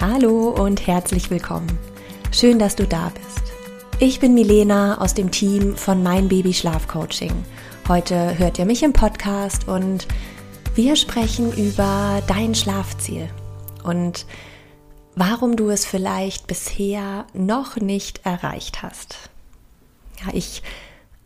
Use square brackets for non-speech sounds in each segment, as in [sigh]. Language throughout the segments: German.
Hallo und herzlich willkommen. Schön, dass du da bist. Ich bin Milena aus dem Team von Mein Baby Schlaf Coaching. Heute hört ihr mich im Podcast und wir sprechen über dein Schlafziel und warum du es vielleicht bisher noch nicht erreicht hast. Ja, ich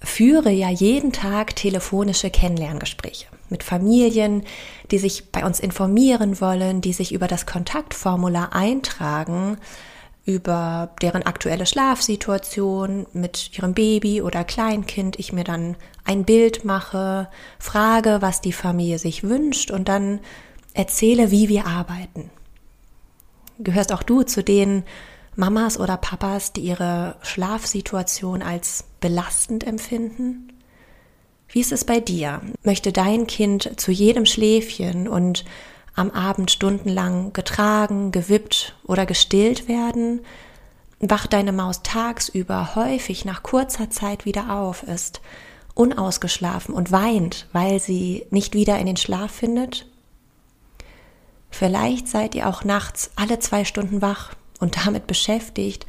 führe ja jeden Tag telefonische Kennenlerngespräche mit Familien, die sich bei uns informieren wollen, die sich über das Kontaktformular eintragen, über deren aktuelle Schlafsituation mit ihrem Baby oder Kleinkind, ich mir dann ein Bild mache, frage, was die Familie sich wünscht und dann erzähle, wie wir arbeiten. Gehörst auch du zu den Mamas oder Papas, die ihre Schlafsituation als belastend empfinden? Wie ist es bei dir? Möchte dein Kind zu jedem Schläfchen und am Abend stundenlang getragen, gewippt oder gestillt werden? Wacht deine Maus tagsüber häufig nach kurzer Zeit wieder auf, ist unausgeschlafen und weint, weil sie nicht wieder in den Schlaf findet? Vielleicht seid ihr auch nachts alle zwei Stunden wach und damit beschäftigt,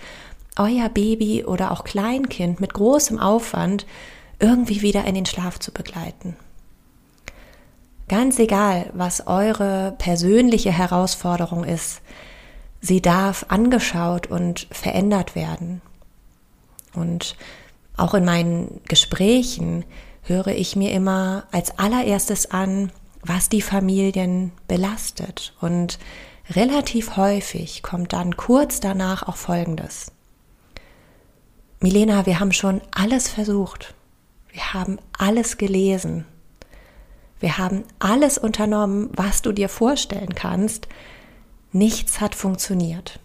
euer Baby oder auch Kleinkind mit großem Aufwand irgendwie wieder in den Schlaf zu begleiten. Ganz egal, was eure persönliche Herausforderung ist, sie darf angeschaut und verändert werden. Und auch in meinen Gesprächen höre ich mir immer als allererstes an, was die Familien belastet. Und relativ häufig kommt dann kurz danach auch Folgendes. Milena, wir haben schon alles versucht. Wir haben alles gelesen. Wir haben alles unternommen, was du dir vorstellen kannst. Nichts hat funktioniert.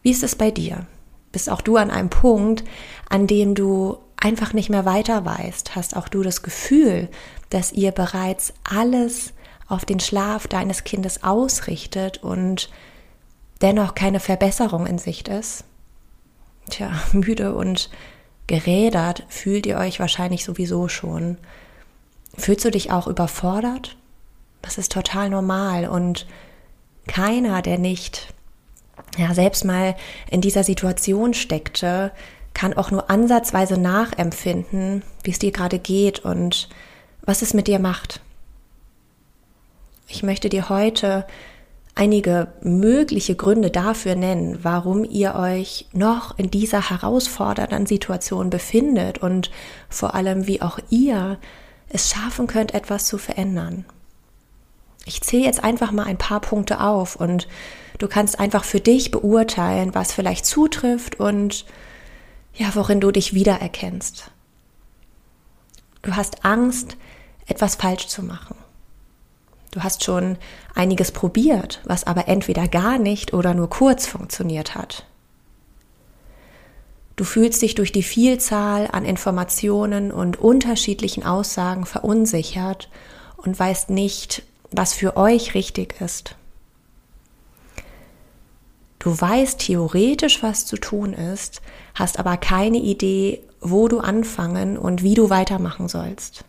Wie ist es bei dir? Bist auch du an einem Punkt, an dem du einfach nicht mehr weiter weißt? Hast auch du das Gefühl, dass ihr bereits alles auf den Schlaf deines Kindes ausrichtet und dennoch keine Verbesserung in Sicht ist? Tja, [laughs] müde und gerädert fühlt ihr euch wahrscheinlich sowieso schon. Fühlst du dich auch überfordert? Das ist total normal und keiner, der nicht ja selbst mal in dieser Situation steckte, kann auch nur ansatzweise nachempfinden, wie es dir gerade geht und was es mit dir macht. Ich möchte dir heute einige mögliche Gründe dafür nennen, warum ihr euch noch in dieser herausfordernden Situation befindet und vor allem, wie auch ihr es schaffen könnt, etwas zu verändern. Ich zähle jetzt einfach mal ein paar Punkte auf und du kannst einfach für dich beurteilen, was vielleicht zutrifft und ja, worin du dich wiedererkennst. Du hast Angst, etwas falsch zu machen. Du hast schon einiges probiert, was aber entweder gar nicht oder nur kurz funktioniert hat. Du fühlst dich durch die Vielzahl an Informationen und unterschiedlichen Aussagen verunsichert und weißt nicht, was für euch richtig ist. Du weißt theoretisch, was zu tun ist, hast aber keine Idee, wo du anfangen und wie du weitermachen sollst.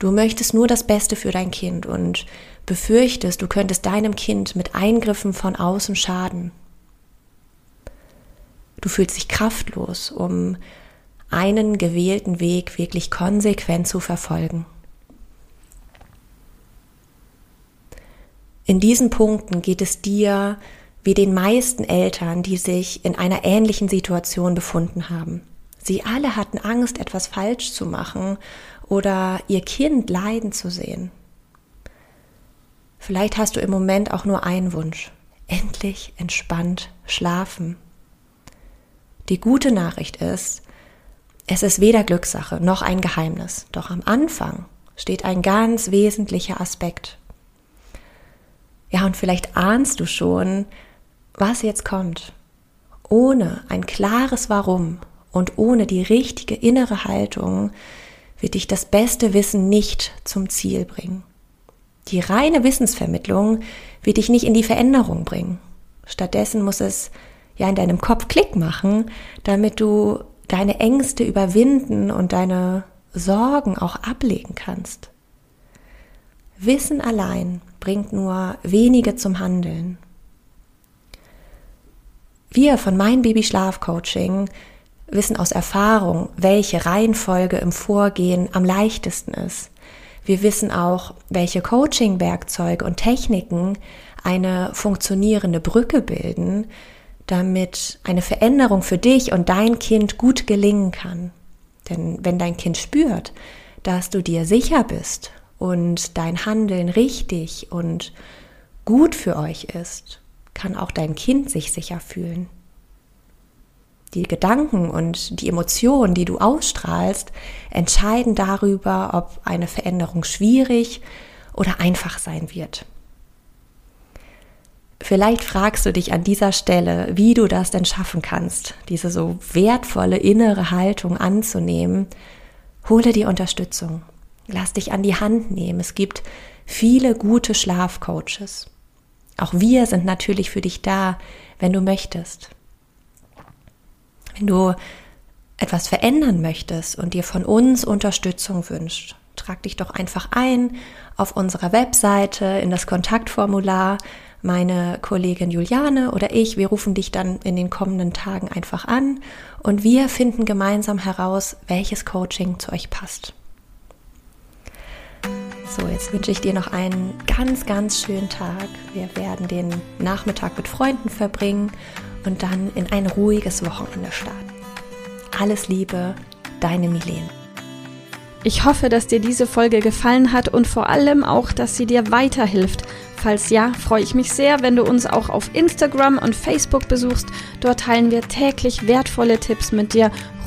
Du möchtest nur das Beste für dein Kind und befürchtest, du könntest deinem Kind mit Eingriffen von außen schaden. Du fühlst dich kraftlos, um einen gewählten Weg wirklich konsequent zu verfolgen. In diesen Punkten geht es dir wie den meisten Eltern, die sich in einer ähnlichen Situation befunden haben. Sie alle hatten Angst, etwas falsch zu machen oder ihr Kind leiden zu sehen. Vielleicht hast du im Moment auch nur einen Wunsch. Endlich entspannt schlafen. Die gute Nachricht ist, es ist weder Glückssache noch ein Geheimnis. Doch am Anfang steht ein ganz wesentlicher Aspekt. Ja, und vielleicht ahnst du schon, was jetzt kommt. Ohne ein klares Warum und ohne die richtige innere Haltung wird dich das beste Wissen nicht zum Ziel bringen. Die reine Wissensvermittlung wird dich nicht in die Veränderung bringen. Stattdessen muss es ja in deinem Kopf Klick machen, damit du deine Ängste überwinden und deine Sorgen auch ablegen kannst. Wissen allein bringt nur wenige zum Handeln. Wir von Mein Baby Schlaf Coaching wissen aus Erfahrung, welche Reihenfolge im Vorgehen am leichtesten ist. Wir wissen auch, welche Coaching-Werkzeuge und Techniken eine funktionierende Brücke bilden, damit eine Veränderung für dich und dein Kind gut gelingen kann. Denn wenn dein Kind spürt, dass du dir sicher bist und dein Handeln richtig und gut für euch ist, kann auch dein Kind sich sicher fühlen. Die Gedanken und die Emotionen, die du ausstrahlst, entscheiden darüber, ob eine Veränderung schwierig oder einfach sein wird. Vielleicht fragst du dich an dieser Stelle, wie du das denn schaffen kannst, diese so wertvolle innere Haltung anzunehmen. Hole dir Unterstützung. Lass dich an die Hand nehmen. Es gibt viele gute Schlafcoaches. Auch wir sind natürlich für dich da, wenn du möchtest. Wenn du etwas verändern möchtest und dir von uns Unterstützung wünscht, trag dich doch einfach ein auf unserer Webseite in das Kontaktformular meine Kollegin Juliane oder ich, wir rufen dich dann in den kommenden Tagen einfach an und wir finden gemeinsam heraus, welches Coaching zu euch passt. So, jetzt wünsche ich dir noch einen ganz, ganz schönen Tag. Wir werden den Nachmittag mit Freunden verbringen und dann in ein ruhiges Wochenende starten. Alles Liebe, deine Milene. Ich hoffe, dass dir diese Folge gefallen hat und vor allem auch, dass sie dir weiterhilft Falls ja, freue ich mich sehr, wenn du uns auch auf Instagram und Facebook besuchst. Dort teilen wir täglich wertvolle Tipps mit dir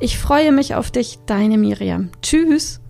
Ich freue mich auf dich, deine Miriam. Tschüss.